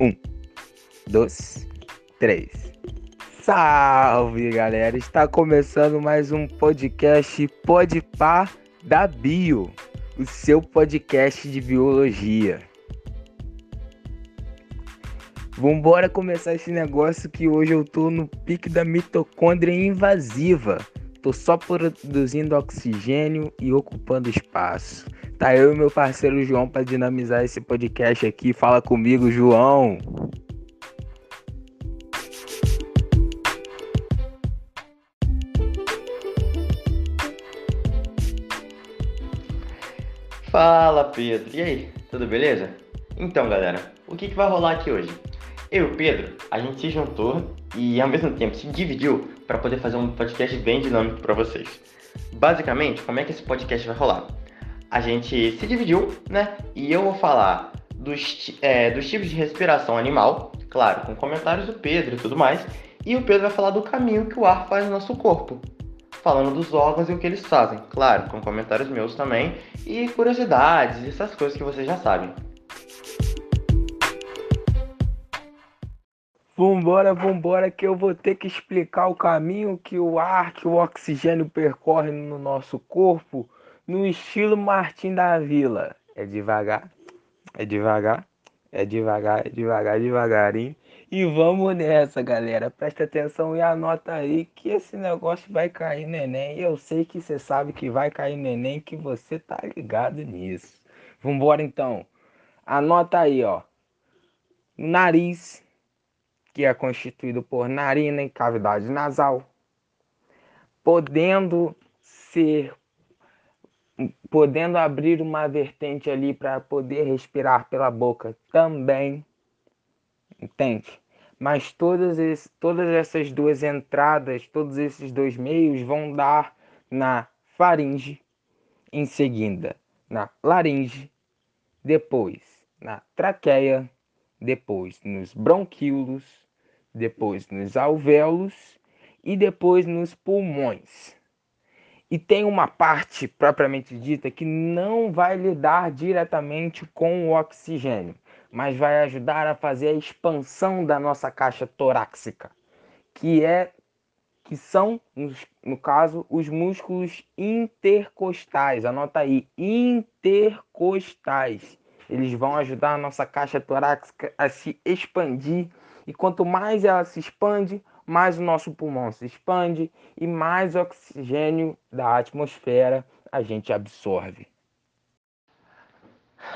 Um, dois, três. Salve galera! Está começando mais um podcast Podpar da Bio, o seu podcast de biologia. Vambora começar esse negócio que hoje eu tô no pique da mitocôndria invasiva. Tô só produzindo oxigênio e ocupando espaço. Tá eu e meu parceiro João para dinamizar esse podcast aqui. Fala comigo, João. Fala Pedro, e aí, tudo beleza? Então galera, o que, que vai rolar aqui hoje? Eu e o Pedro, a gente se juntou e ao mesmo tempo se dividiu para poder fazer um podcast bem dinâmico para vocês. Basicamente, como é que esse podcast vai rolar? A gente se dividiu, né? E eu vou falar dos, é, dos tipos de respiração animal, claro, com comentários do Pedro e tudo mais. E o Pedro vai falar do caminho que o ar faz no nosso corpo, falando dos órgãos e o que eles fazem, claro, com comentários meus também e curiosidades, essas coisas que vocês já sabem. Vambora, vambora, que eu vou ter que explicar o caminho que o ar, que o oxigênio percorre no nosso corpo no estilo Martim da Vila. É devagar, é devagar, é devagar, é devagar, devagarinho. E vamos nessa, galera. Presta atenção e anota aí que esse negócio vai cair neném. Eu sei que você sabe que vai cair neném, que você tá ligado nisso. Vambora então. Anota aí, ó. Nariz que é constituído por narina e cavidade nasal, podendo ser podendo abrir uma vertente ali para poder respirar pela boca também, entende? Mas todas, esse, todas essas duas entradas, todos esses dois meios vão dar na faringe, em seguida na laringe, depois na traqueia, depois nos bronquíolos, depois nos alvéolos e depois nos pulmões. E tem uma parte propriamente dita que não vai lidar diretamente com o oxigênio, mas vai ajudar a fazer a expansão da nossa caixa torácica, que é que são, no caso, os músculos intercostais. Anota aí, intercostais. Eles vão ajudar a nossa caixa torácica a se expandir e quanto mais ela se expande, mais o nosso pulmão se expande e mais oxigênio da atmosfera a gente absorve.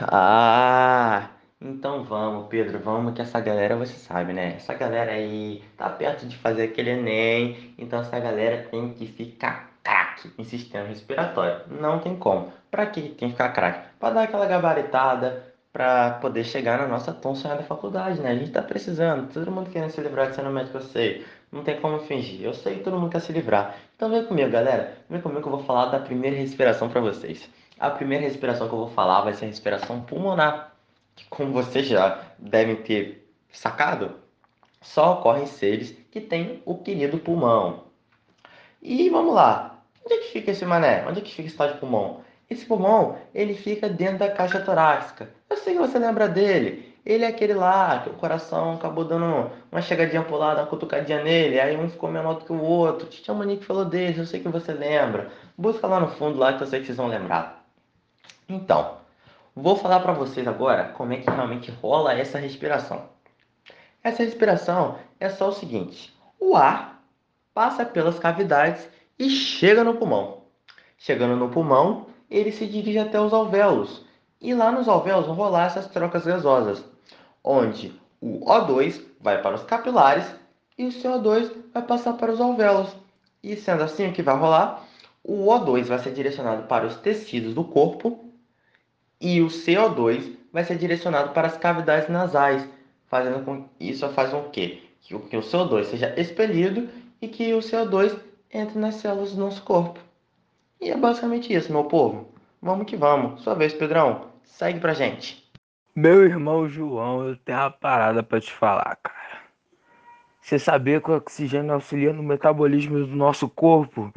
Ah, então vamos, Pedro, vamos que essa galera você sabe, né? Essa galera aí tá perto de fazer aquele Enem, então essa galera tem que ficar craque em sistema respiratório. Não tem como. Pra que tem que ficar craque? Pra dar aquela gabaritada, para poder chegar na nossa tão sonhada faculdade, né? A gente tá precisando, todo mundo querendo se livrar de ser médico, eu sei. Não tem como fingir. Eu sei que todo mundo quer se livrar. Então vem comigo, galera. Vem comigo que eu vou falar da primeira respiração para vocês. A primeira respiração que eu vou falar vai ser a respiração pulmonar, que como vocês já devem ter sacado, só ocorre em seres que têm o querido pulmão. E vamos lá. Onde é que fica esse mané? Onde é que fica esse tal de pulmão? Esse pulmão, ele fica dentro da caixa torácica. Eu sei que você lembra dele. Ele é aquele lá que o coração acabou dando uma chegadinha pro lado, uma cutucadinha nele, aí um ficou menor do que o outro. Titi Manique falou dele, eu sei que você lembra. Busca lá no fundo lá que eu sei que vocês vão lembrar. Então, vou falar para vocês agora como é que realmente rola essa respiração. Essa respiração é só o seguinte: o ar passa pelas cavidades e chega no pulmão. Chegando no pulmão, ele se dirige até os alvéolos. E lá nos alvéolos vão rolar essas trocas gasosas, onde o O2 vai para os capilares e o CO2 vai passar para os alvéolos. E sendo assim, o que vai rolar? O O2 vai ser direcionado para os tecidos do corpo e o CO2 vai ser direcionado para as cavidades nasais, fazendo com isso faz com que, que o CO2 seja expelido e que o CO2 entre nas células do nosso corpo. E é basicamente isso, meu povo. Vamos que vamos. Sua vez, Pedrão. Segue pra gente. Meu irmão João, eu tenho uma parada para te falar, cara. Você sabia que o oxigênio auxilia no metabolismo do nosso corpo?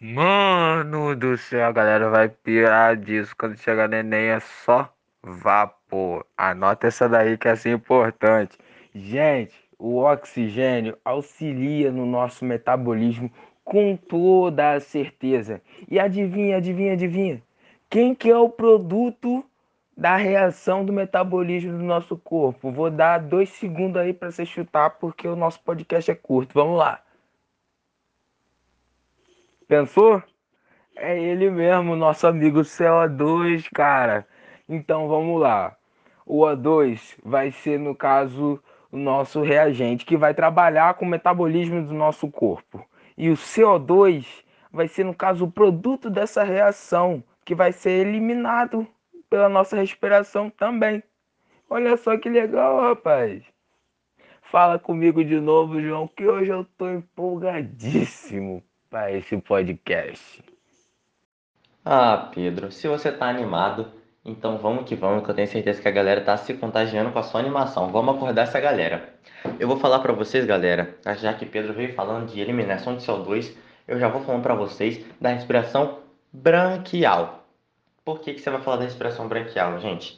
Mano do céu, a galera vai pirar disso. Quando chegar neném é só vapor. Anota essa daí que é assim importante. Gente, o oxigênio auxilia no nosso metabolismo com toda a certeza. E adivinha, adivinha, adivinha? Quem que é o produto da reação do metabolismo do nosso corpo? Vou dar dois segundos aí para você chutar, porque o nosso podcast é curto. Vamos lá. Pensou? É ele mesmo, nosso amigo CO2, cara. Então vamos lá. O O2 vai ser, no caso, o nosso reagente que vai trabalhar com o metabolismo do nosso corpo. E o CO2 vai ser, no caso, o produto dessa reação, que vai ser eliminado pela nossa respiração também. Olha só que legal, rapaz. Fala comigo de novo, João, que hoje eu tô empolgadíssimo para esse podcast. Ah, Pedro, se você tá animado, então vamos que vamos, que eu tenho certeza que a galera tá se contagiando com a sua animação. Vamos acordar essa galera. Eu vou falar para vocês, galera, já que Pedro veio falando de eliminação de CO2, eu já vou falando para vocês da respiração branquial. Por que, que você vai falar da respiração branquial, gente?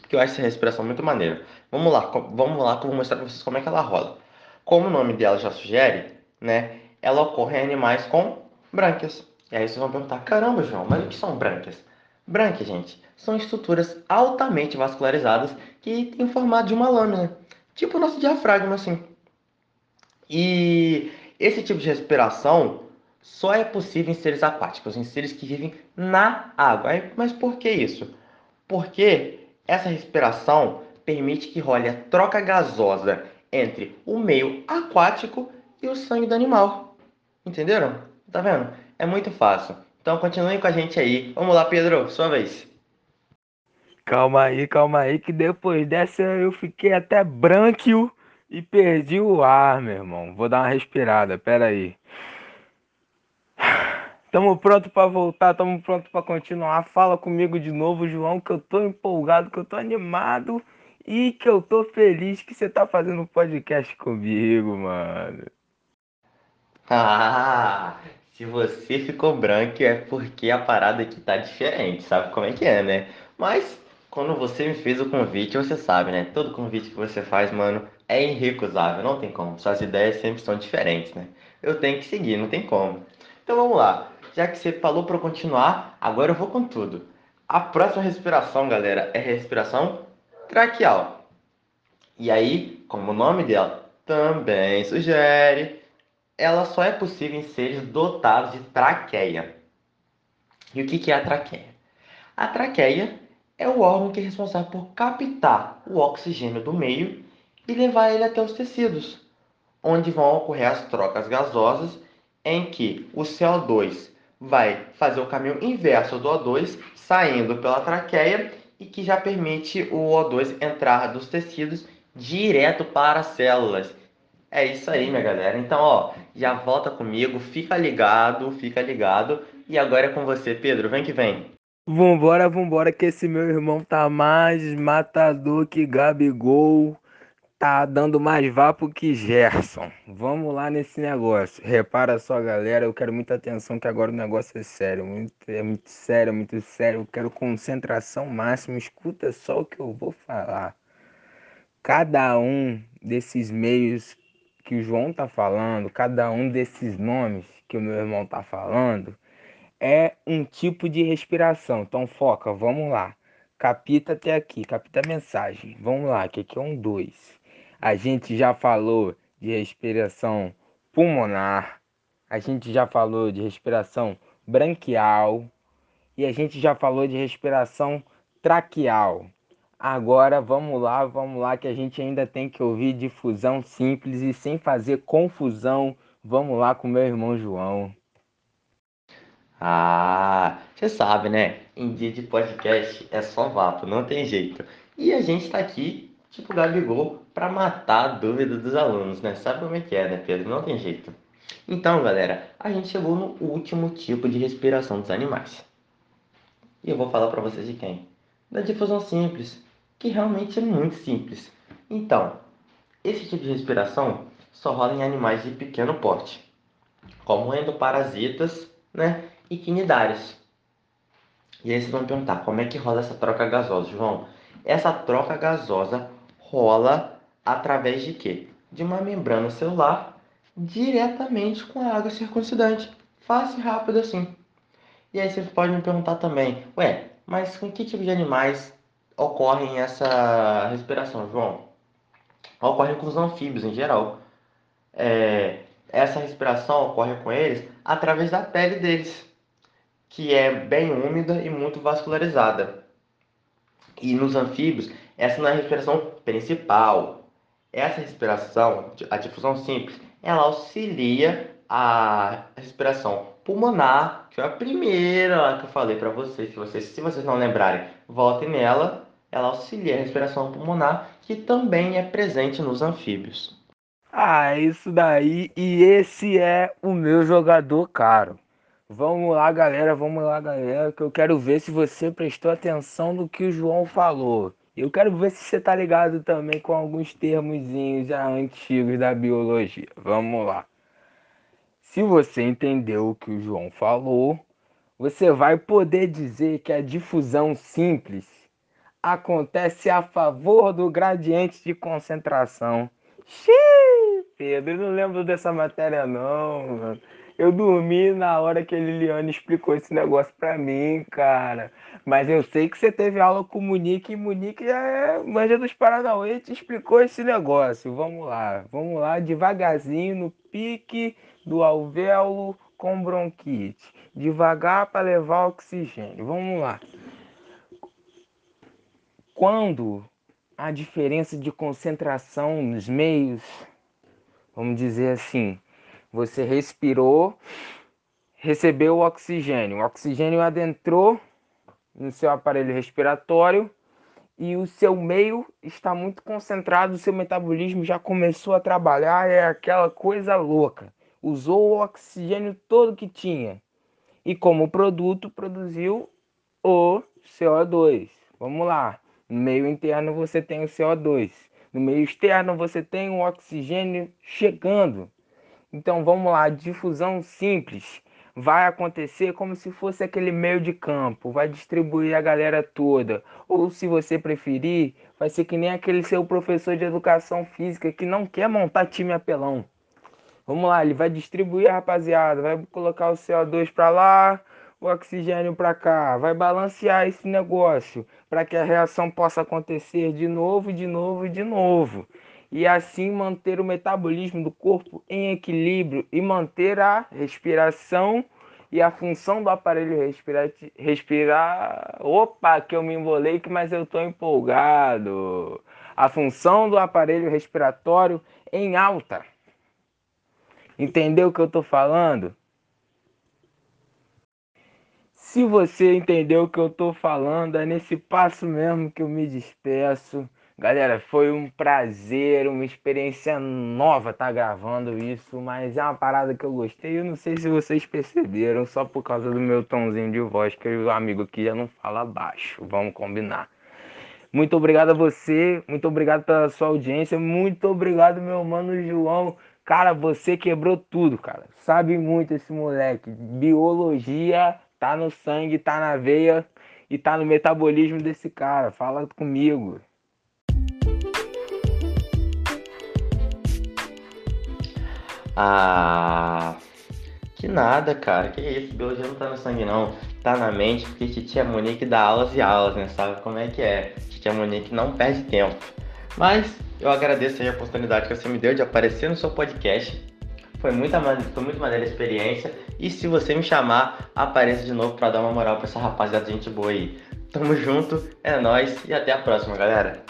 Porque eu acho essa respiração muito maneira. Vamos lá, vamos lá que eu vou mostrar para vocês como é que ela rola. Como o nome dela já sugere, né, ela ocorre em animais com brânquias. E aí vocês vão perguntar, caramba, João, mas o que são brânquias? Brânquias, gente, são estruturas altamente vascularizadas que têm o formato de uma lâmina, tipo o nosso diafragma, assim. E esse tipo de respiração só é possível em seres aquáticos, em seres que vivem na água. Mas por que isso? Porque essa respiração permite que role a troca gasosa entre o meio aquático e o sangue do animal. Entenderam? Tá vendo? É muito fácil. Então continuem com a gente aí. Vamos lá, Pedro, sua vez. Calma aí, calma aí, que depois dessa eu fiquei até branco e perdi o ar, meu irmão. Vou dar uma respirada, pera aí. Tamo pronto para voltar, tamo pronto para continuar. Fala comigo de novo, João, que eu tô empolgado, que eu tô animado e que eu tô feliz que você tá fazendo um podcast comigo, mano. Ah, se você ficou branco é porque a parada aqui tá diferente, sabe como é que é, né? Mas quando você me fez o convite, você sabe, né? Todo convite que você faz, mano, é irrecusável, não tem como. Suas ideias sempre são diferentes, né? Eu tenho que seguir, não tem como. Então vamos lá. Já que você falou para continuar, agora eu vou com tudo. A próxima respiração, galera, é respiração traqueal. E aí, como o nome dela também sugere, ela só é possível em seres dotados de traqueia. E o que é a traqueia? A traqueia é o órgão que é responsável por captar o oxigênio do meio e levar ele até os tecidos, onde vão ocorrer as trocas gasosas em que o CO2 vai fazer o caminho inverso do O2, saindo pela traqueia e que já permite o O2 entrar dos tecidos direto para as células. É isso aí, minha galera. Então, ó, já volta comigo, fica ligado, fica ligado. E agora é com você, Pedro. Vem que vem. Vambora, vambora, que esse meu irmão tá mais matador que Gabigol tá dando mais vapo que Gerson. Vamos lá nesse negócio. Repara só, galera, eu quero muita atenção que agora o negócio é sério, muito, é muito sério, muito sério. Eu quero concentração máxima. Escuta só o que eu vou falar. Cada um desses meios que o João tá falando, cada um desses nomes que o meu irmão tá falando, é um tipo de respiração. Então foca, vamos lá. Capita até aqui, capita a mensagem. Vamos lá, que aqui é um dois. A gente já falou de respiração pulmonar, a gente já falou de respiração branquial e a gente já falou de respiração traqueal. Agora vamos lá, vamos lá que a gente ainda tem que ouvir difusão simples e sem fazer confusão. Vamos lá com meu irmão João. Ah, você sabe, né? Em dia de podcast é só vapo, não tem jeito. E a gente tá aqui tipo Gabigol, para matar a dúvida dos alunos, né? Sabe como é que é, né, Pedro? Não tem jeito. Então, galera, a gente chegou no último tipo de respiração dos animais. E eu vou falar para vocês de quem? Da difusão simples, que realmente é muito simples. Então, esse tipo de respiração só rola em animais de pequeno porte, como endoparasitas, né, e quinidários. E aí vocês vão perguntar, como é que rola essa troca gasosa, João? Essa troca gasosa rola através de quê? De uma membrana celular diretamente com a água circuncidante. Fácil e rápido assim. E aí você pode me perguntar também, ué, mas com que tipo de animais ocorrem essa respiração, João? Ocorre com os anfíbios em geral. É, essa respiração ocorre com eles através da pele deles, que é bem úmida e muito vascularizada. E nos anfíbios, essa não é a respiração principal. Essa respiração, a difusão simples, ela auxilia a respiração pulmonar, que é a primeira que eu falei para vocês. Vocês, se vocês não lembrarem, voltem nela. Ela auxilia a respiração pulmonar, que também é presente nos anfíbios. Ah, isso daí. E esse é o meu jogador caro. Vamos lá, galera, vamos lá, galera, que eu quero ver se você prestou atenção no que o João falou. Eu quero ver se você tá ligado também com alguns termozinhos já antigos da biologia. Vamos lá. Se você entendeu o que o João falou, você vai poder dizer que a difusão simples acontece a favor do gradiente de concentração. Xiii, Pedro, eu não lembro dessa matéria não, mano. Eu dormi na hora que a Liliane explicou esse negócio pra mim, cara. Mas eu sei que você teve aula com o Munique e Munique já é manja dos Paranauê te explicou esse negócio. Vamos lá, vamos lá, devagarzinho, no pique do alvéolo com bronquite. Devagar para levar oxigênio. Vamos lá. Quando a diferença de concentração nos meios, vamos dizer assim, você respirou, recebeu o oxigênio, o oxigênio adentrou no seu aparelho respiratório e o seu meio está muito concentrado, o seu metabolismo já começou a trabalhar, é aquela coisa louca. Usou o oxigênio todo que tinha e como produto produziu o CO2. Vamos lá. No meio interno você tem o CO2. No meio externo você tem o oxigênio chegando. Então vamos lá, difusão simples vai acontecer como se fosse aquele meio de campo, vai distribuir a galera toda. Ou se você preferir, vai ser que nem aquele seu professor de educação física que não quer montar time apelão. Vamos lá, ele vai distribuir a rapaziada, vai colocar o CO2 para lá, o oxigênio para cá, vai balancear esse negócio para que a reação possa acontecer de novo, de novo de novo. E assim manter o metabolismo do corpo em equilíbrio e manter a respiração e a função do aparelho respirar. respirar. Opa, que eu me embolei, mas eu estou empolgado. A função do aparelho respiratório em alta. Entendeu o que eu estou falando? Se você entendeu o que eu tô falando, é nesse passo mesmo que eu me despeço. Galera, foi um prazer, uma experiência nova estar tá gravando isso, mas é uma parada que eu gostei. Eu não sei se vocês perceberam, só por causa do meu tomzinho de voz, que o amigo aqui já não fala baixo. Vamos combinar. Muito obrigado a você, muito obrigado pela sua audiência, muito obrigado, meu mano João. Cara, você quebrou tudo, cara. Sabe muito esse moleque. Biologia tá no sangue, tá na veia e tá no metabolismo desse cara. Fala comigo. Ah, que nada, cara. Que isso, biologia não tá no sangue não. Tá na mente, porque Titia Monique dá aulas e aulas, né? Sabe como é que é? Titia Monique não perde tempo. Mas eu agradeço aí a oportunidade que você me deu de aparecer no seu podcast. Foi, muita, foi muito maneira a experiência. E se você me chamar, apareça de novo para dar uma moral para essa rapaziada de gente boa aí. Tamo junto, é nóis e até a próxima, galera.